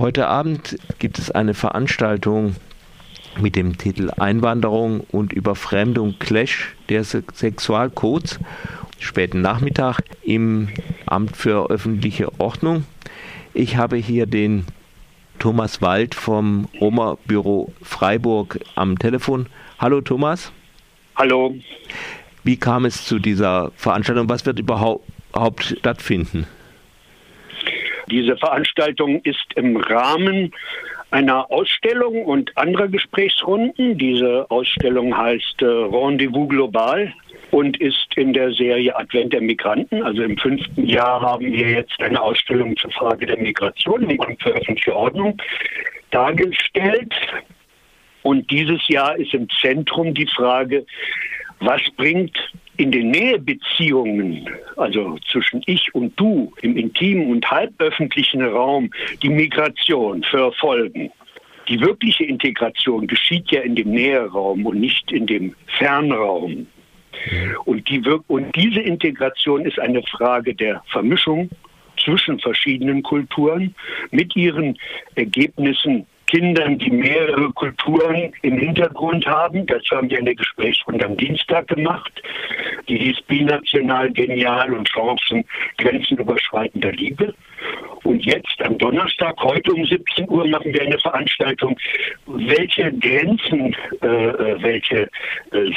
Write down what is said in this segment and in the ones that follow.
Heute Abend gibt es eine Veranstaltung mit dem Titel Einwanderung und Überfremdung Clash der Sexualcodes späten Nachmittag im Amt für öffentliche Ordnung. Ich habe hier den Thomas Wald vom Roma-Büro Freiburg am Telefon. Hallo Thomas. Hallo. Wie kam es zu dieser Veranstaltung? Was wird überhaupt stattfinden? Diese Veranstaltung ist im Rahmen einer Ausstellung und anderer Gesprächsrunden. Diese Ausstellung heißt äh, Rendezvous Global und ist in der Serie Advent der Migranten. Also im fünften Jahr haben wir jetzt eine Ausstellung zur Frage der Migration im Amt für öffentliche Ordnung dargestellt. Und dieses Jahr ist im Zentrum die Frage, was bringt in den Nähebeziehungen, also zwischen ich und du, im intimen und halböffentlichen Raum, die Migration für Folgen? Die wirkliche Integration geschieht ja in dem Näheraum und nicht in dem Fernraum. Und, die, und diese Integration ist eine Frage der Vermischung zwischen verschiedenen Kulturen mit ihren Ergebnissen Kindern, die mehrere Kulturen im Hintergrund haben. Das haben wir in der Gesprächsrunde am Dienstag gemacht. Die hieß Binational, Genial und Chancen grenzenüberschreitender Liebe. Und jetzt am Donnerstag, heute um 17 Uhr, machen wir eine Veranstaltung. Welche Grenzen, äh, äh, welche äh,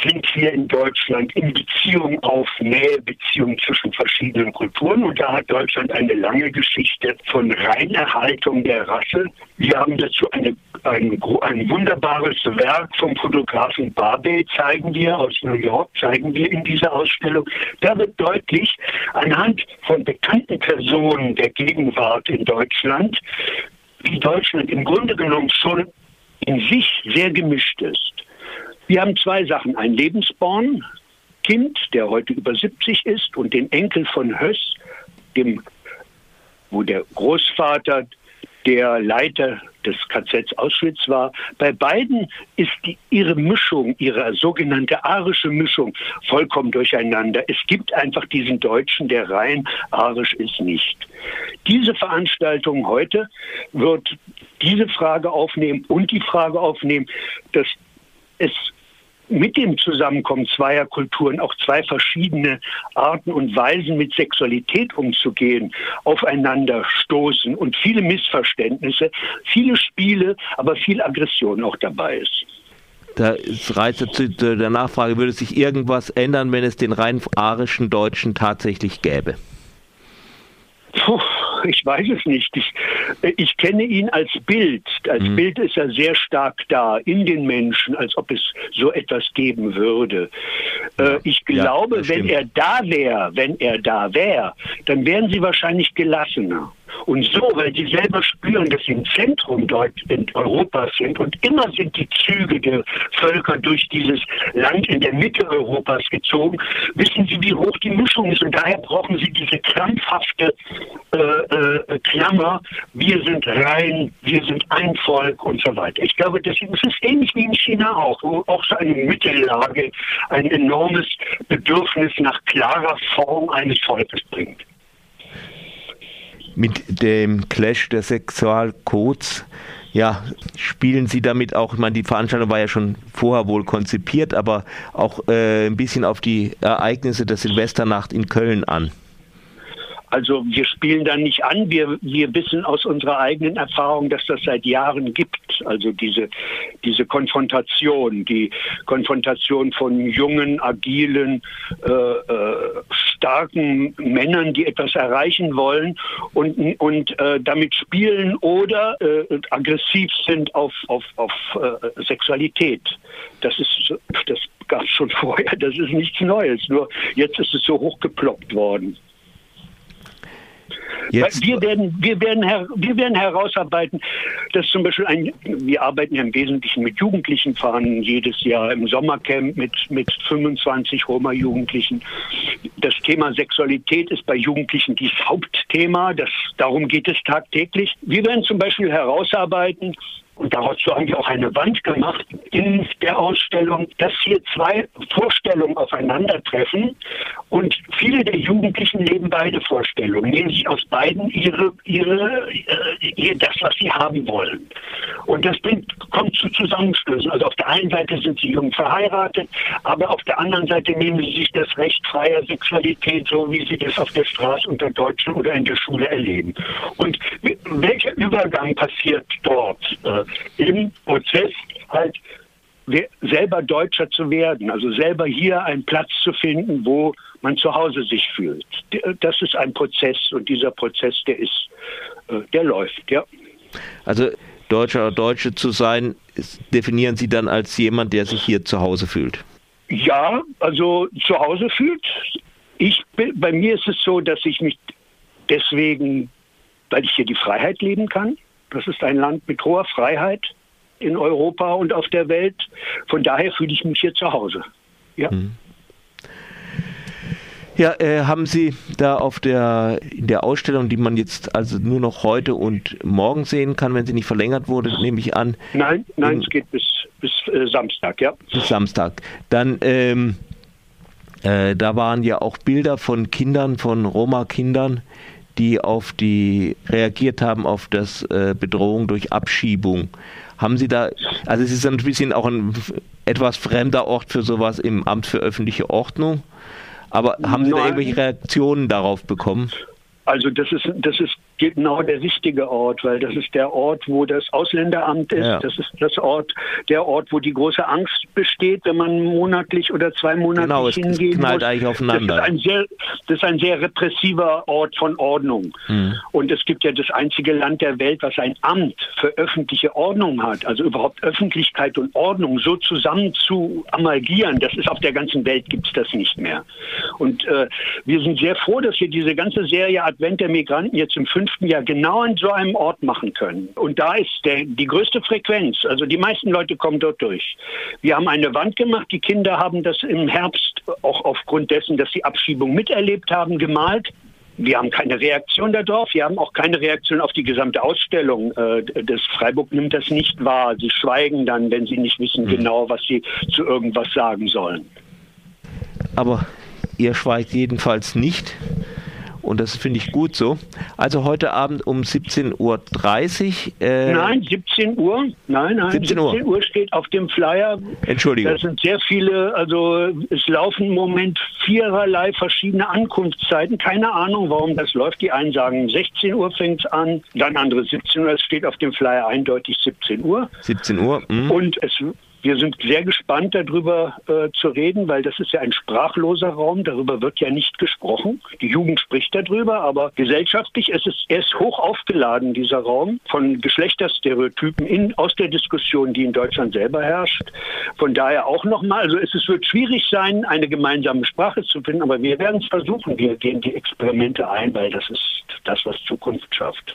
sind hier in Deutschland in Beziehung auf Nähebeziehungen zwischen verschiedenen Kulturen? Und da hat Deutschland eine lange Geschichte von Reinerhaltung der Rasse. Wir haben dazu eine, ein, ein wunderbares Werk vom Fotografen Barbet, zeigen wir aus New York, zeigen wir in dieser Ausstellung. Da wird deutlich anhand von bekannten Personen der Gegenwart, Gegenwart in Deutschland, wie Deutschland im Grunde genommen schon in sich sehr gemischt ist. Wir haben zwei Sachen. Ein Lebensborn, Kind, der heute über 70 ist, und den Enkel von Höss, dem, wo der Großvater der Leiter des KZ Auschwitz war. Bei beiden ist die, ihre Mischung, ihre sogenannte arische Mischung vollkommen durcheinander. Es gibt einfach diesen Deutschen, der rein arisch ist, nicht. Diese Veranstaltung heute wird diese Frage aufnehmen und die Frage aufnehmen, dass es mit dem Zusammenkommen zweier Kulturen auch zwei verschiedene Arten und Weisen mit Sexualität umzugehen aufeinander stoßen und viele Missverständnisse, viele Spiele, aber viel Aggression auch dabei ist. Da ist Reiz der Nachfrage, würde sich irgendwas ändern, wenn es den rein arischen Deutschen tatsächlich gäbe? Puh, ich weiß es nicht. Ich, ich kenne ihn als Bild. Als mhm. Bild ist er sehr stark da, in den Menschen, als ob es so etwas geben würde. Äh, ich glaube, ja, wenn er da wäre, wenn er da wäre, dann wären sie wahrscheinlich gelassener. Und so, weil sie selber spüren, dass sie im Zentrum Europas sind und immer sind die Züge der Völker durch dieses Land in der Mitte Europas gezogen, wissen sie, wie hoch die Mischung ist. Und daher brauchen sie diese krampfhafte äh, äh, Klammer, wir sind rein, wir sind ein Volk und so weiter. Ich glaube, das ist ähnlich wie in China auch, wo auch so eine Mittellage ein enormes Bedürfnis nach klarer Form eines Volkes bringt mit dem Clash der Sexualcodes. Ja, spielen Sie damit auch, ich meine, die Veranstaltung war ja schon vorher wohl konzipiert, aber auch äh, ein bisschen auf die Ereignisse der Silvesternacht in Köln an. Also wir spielen da nicht an, wir, wir wissen aus unserer eigenen Erfahrung, dass das seit Jahren gibt. Also diese, diese Konfrontation, die Konfrontation von jungen, agilen, äh, äh, starken Männern, die etwas erreichen wollen und, und äh, damit spielen oder äh, aggressiv sind auf, auf, auf äh, Sexualität. Das ist das gab es schon vorher, das ist nichts Neues. Nur jetzt ist es so hochgeploppt worden. Jetzt. Wir werden, wir, werden wir werden herausarbeiten, dass zum Beispiel ein, wir arbeiten ja im Wesentlichen mit Jugendlichen, fahren jedes Jahr im Sommercamp mit, mit 25 Roma-Jugendlichen. Das Thema Sexualität ist bei Jugendlichen das Hauptthema, das, darum geht es tagtäglich. Wir werden zum Beispiel herausarbeiten, und dazu haben wir auch eine Wand gemacht in der Ausstellung, dass hier zwei Vorstellungen aufeinandertreffen und viele der Jugendlichen leben beide Vorstellungen, nehmen sich aus beiden ihre, ihre, äh, das, was sie haben wollen. Und das bringt, kommt zu Zusammenstößen. Also auf der einen Seite sind sie jung verheiratet, aber auf der anderen Seite nehmen sie sich das Recht freier Sexualität, so wie sie das auf der Straße unter Deutschen oder in der Schule erleben. Und welcher Übergang passiert dort äh, im Prozess halt selber Deutscher zu werden, also selber hier einen Platz zu finden, wo man zu Hause sich fühlt. Das ist ein Prozess und dieser Prozess, der ist, äh, der läuft, ja. Also Deutscher oder Deutsche zu sein, definieren Sie dann als jemand, der sich hier zu Hause fühlt? Ja, also zu Hause fühlt. Ich, bei mir ist es so, dass ich mich deswegen, weil ich hier die Freiheit leben kann. Das ist ein Land mit hoher Freiheit in Europa und auf der Welt. Von daher fühle ich mich hier zu Hause. Ja. Mhm. Ja, äh, haben Sie da auf der in der Ausstellung, die man jetzt also nur noch heute und morgen sehen kann, wenn sie nicht verlängert wurde, nehme ich an? Nein, nein, in, es geht bis bis äh, Samstag, ja. Bis Samstag. Dann ähm, äh, da waren ja auch Bilder von Kindern, von Roma-Kindern, die auf die reagiert haben auf das äh, Bedrohung durch Abschiebung. Haben Sie da, also es ist ein bisschen auch ein etwas fremder Ort für sowas im Amt für öffentliche Ordnung. Aber haben Sie da irgendwelche Reaktionen darauf bekommen? Also das ist, das ist genau der richtige Ort, weil das ist der Ort, wo das Ausländeramt ist. Ja. Das ist das Ort, der Ort, wo die große Angst besteht, wenn man monatlich oder zwei monatlich genau, es hingehen knallt muss. eigentlich aufeinander. Das ist, ein sehr, das ist ein sehr repressiver Ort von Ordnung. Mhm. Und es gibt ja das einzige Land der Welt, was ein Amt für öffentliche Ordnung hat. Also überhaupt Öffentlichkeit und Ordnung so zusammen zu amalgieren, das ist auf der ganzen Welt gibt es das nicht mehr. Und äh, wir sind sehr froh, dass wir diese ganze Serie Advent der Migranten jetzt im fünften Jahr genau an so einem Ort machen können. Und da ist der, die größte Frequenz. Also die meisten Leute kommen dort durch. Wir haben eine Wand gemacht. Die Kinder haben das im Herbst auch aufgrund dessen, dass sie Abschiebung miterlebt haben, gemalt. Wir haben keine Reaktion darauf. Wir haben auch keine Reaktion auf die gesamte Ausstellung. Äh, das Freiburg nimmt das nicht wahr. Sie schweigen dann, wenn sie nicht wissen mhm. genau, was sie zu irgendwas sagen sollen. Aber ihr schweigt jedenfalls nicht. Und das finde ich gut so. Also heute Abend um 17.30 Uhr. Äh nein, 17 Uhr. Nein, nein, 17 Uhr. 17 Uhr steht auf dem Flyer. Entschuldigung. Da sind sehr viele, also es laufen im Moment viererlei verschiedene Ankunftszeiten. Keine Ahnung, warum das läuft. Die einen sagen 16 Uhr fängt es an, dann andere 17 Uhr. Es steht auf dem Flyer eindeutig 17 Uhr. 17 Uhr. Mh. Und es wir sind sehr gespannt darüber äh, zu reden, weil das ist ja ein sprachloser Raum. Darüber wird ja nicht gesprochen. Die Jugend spricht darüber, aber gesellschaftlich ist es erst hoch aufgeladen, dieser Raum, von Geschlechterstereotypen in, aus der Diskussion, die in Deutschland selber herrscht. Von daher auch nochmal, also es, es wird schwierig sein, eine gemeinsame Sprache zu finden, aber wir werden es versuchen. Wir gehen die Experimente ein, weil das ist das, was Zukunft schafft.